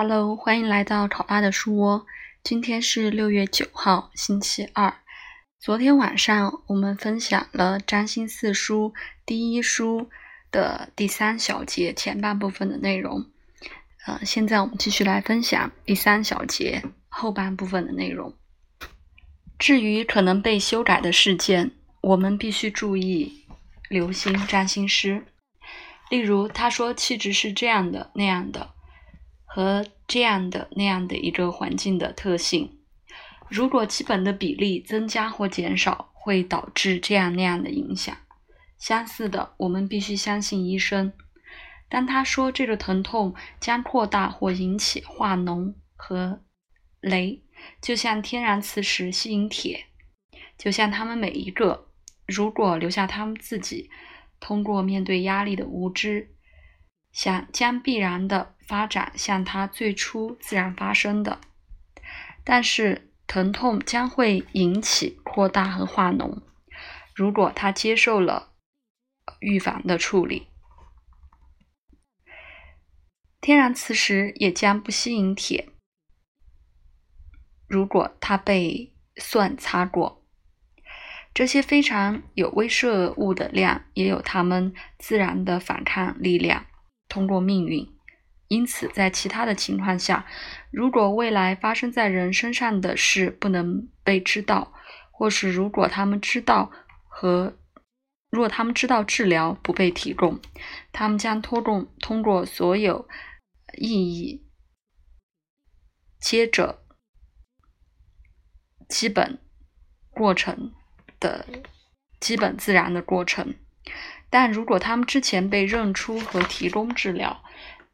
Hello，欢迎来到考爸的书窝。今天是六月九号，星期二。昨天晚上我们分享了《占星四书》第一书的第三小节前半部分的内容。呃，现在我们继续来分享第三小节后半部分的内容。至于可能被修改的事件，我们必须注意留心占星师。例如，他说气质是这样的、那样的。和这样的那样的一个环境的特性，如果基本的比例增加或减少，会导致这样那样的影响。相似的，我们必须相信医生。当他说这个疼痛将扩大或引起化脓和雷，就像天然磁石吸引铁，就像他们每一个，如果留下他们自己，通过面对压力的无知。想将必然的发展像它最初自然发生的，但是疼痛将会引起扩大和化脓。如果他接受了预防的处理，天然磁石也将不吸引铁。如果它被蒜擦过，这些非常有威慑物的量也有它们自然的反抗力量。通过命运，因此，在其他的情况下，如果未来发生在人身上的事不能被知道，或是如果他们知道和若他们知道治疗不被提供，他们将拖动通过所有意义，接着基本过程的基本自然的过程。但如果他们之前被认出和提供治疗，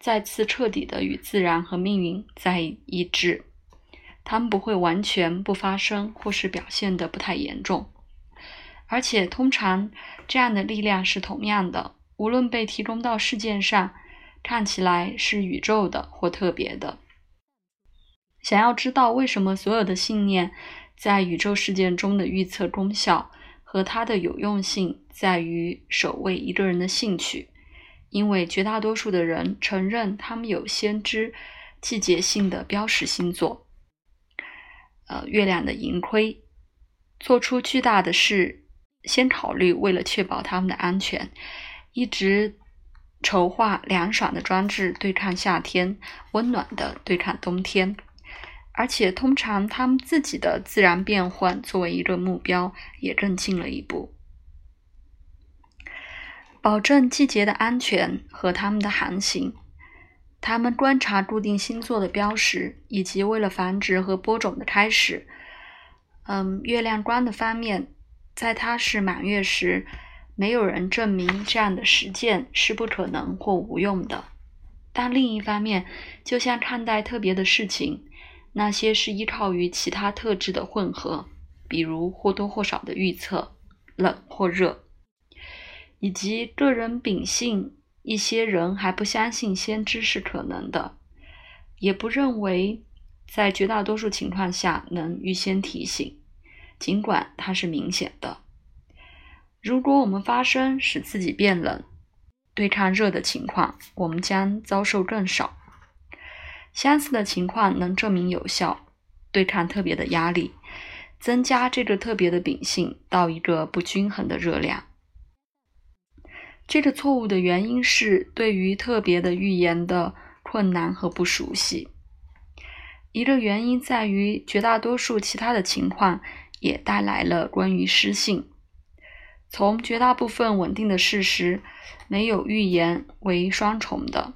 再次彻底的与自然和命运在一致，他们不会完全不发生，或是表现的不太严重。而且通常这样的力量是同样的，无论被提供到事件上，看起来是宇宙的或特别的。想要知道为什么所有的信念在宇宙事件中的预测功效？和它的有用性在于守卫一个人的兴趣，因为绝大多数的人承认他们有先知季节性的标识星座，呃，月亮的盈亏，做出巨大的事，先考虑为了确保他们的安全，一直筹划凉爽的装置对抗夏天，温暖的对抗冬天。而且，通常他们自己的自然变换作为一个目标，也更近了一步。保证季节的安全和他们的航行，他们观察固定星座的标识，以及为了繁殖和播种的开始。嗯，月亮光的方面，在它是满月时，没有人证明这样的实践是不可能或无用的。但另一方面，就像看待特别的事情。那些是依靠于其他特质的混合，比如或多或少的预测，冷或热，以及个人秉性。一些人还不相信先知是可能的，也不认为在绝大多数情况下能预先提醒，尽管它是明显的。如果我们发生使自己变冷、对抗热的情况，我们将遭受更少。相似的情况能证明有效对抗特别的压力，增加这个特别的秉性到一个不均衡的热量。这个错误的原因是对于特别的预言的困难和不熟悉。一个原因在于绝大多数其他的情况也带来了关于失信。从绝大部分稳定的事实，没有预言为双重的。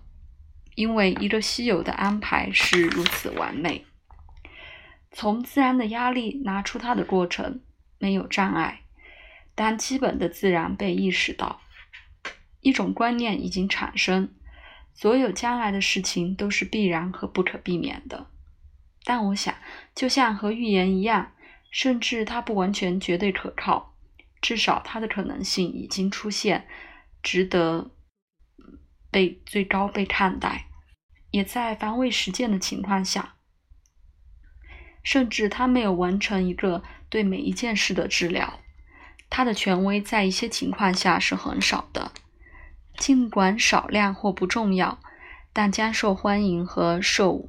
因为一个稀有的安排是如此完美，从自然的压力拿出它的过程没有障碍。当基本的自然被意识到，一种观念已经产生：所有将来的事情都是必然和不可避免的。但我想，就像和预言一样，甚至它不完全绝对可靠，至少它的可能性已经出现，值得被最高被看待。也在防卫实践的情况下，甚至他没有完成一个对每一件事的治疗，他的权威在一些情况下是很少的，尽管少量或不重要，但将受欢迎和受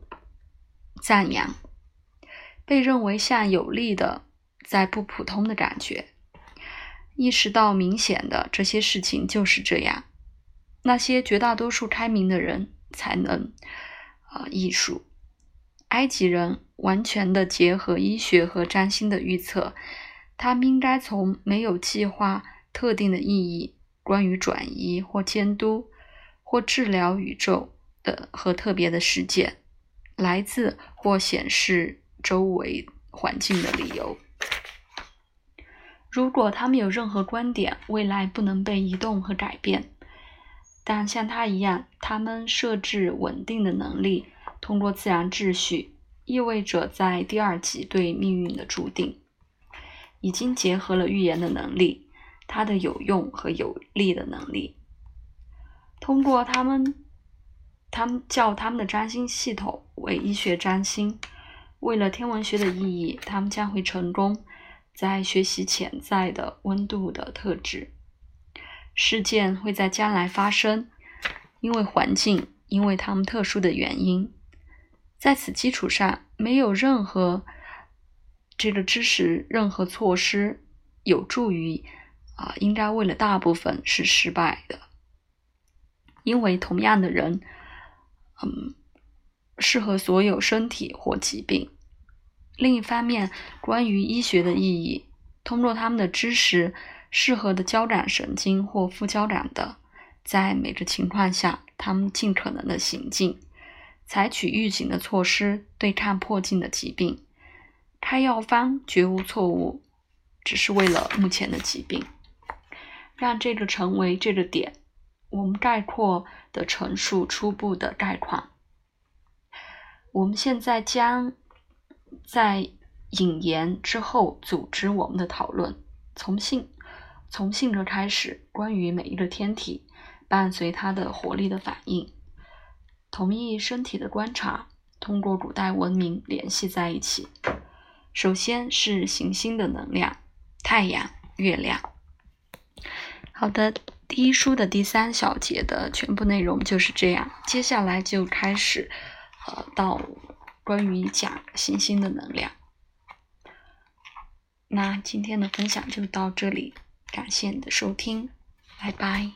赞扬，被认为像有力的，在不普通的感觉。意识到明显的这些事情就是这样，那些绝大多数开明的人才能啊艺术。埃及人完全的结合医学和占星的预测，他们应该从没有计划、特定的意义、关于转移或监督或治疗宇宙的和特别的事件，来自或显示周围环境的理由。如果他们有任何观点，未来不能被移动和改变，但像他一样，他们设置稳定的能力，通过自然秩序，意味着在第二集对命运的注定，已经结合了预言的能力，它的有用和有利的能力。通过他们，他们叫他们的占星系统为医学占星，为了天文学的意义，他们将会成功。在学习潜在的温度的特质，事件会在将来发生，因为环境，因为他们特殊的原因。在此基础上，没有任何这个知识、任何措施有助于啊，应该为了大部分是失败的，因为同样的人，嗯，适合所有身体或疾病。另一方面，关于医学的意义，通过他们的知识，适合的交感神经或副交感的，在每个情况下，他们尽可能的行进，采取预警的措施对抗迫近的疾病，开药方绝无错误，只是为了目前的疾病，让这个成为这个点，我们概括的陈述初步的概况。我们现在将。在引言之后，组织我们的讨论，从性从性格开始，关于每一个天体，伴随它的活力的反应，同一身体的观察，通过古代文明联系在一起。首先是行星的能量，太阳、月亮。好的，第一书的第三小节的全部内容就是这样，接下来就开始，呃，到。关于讲行星的能量，那今天的分享就到这里，感谢你的收听，拜拜。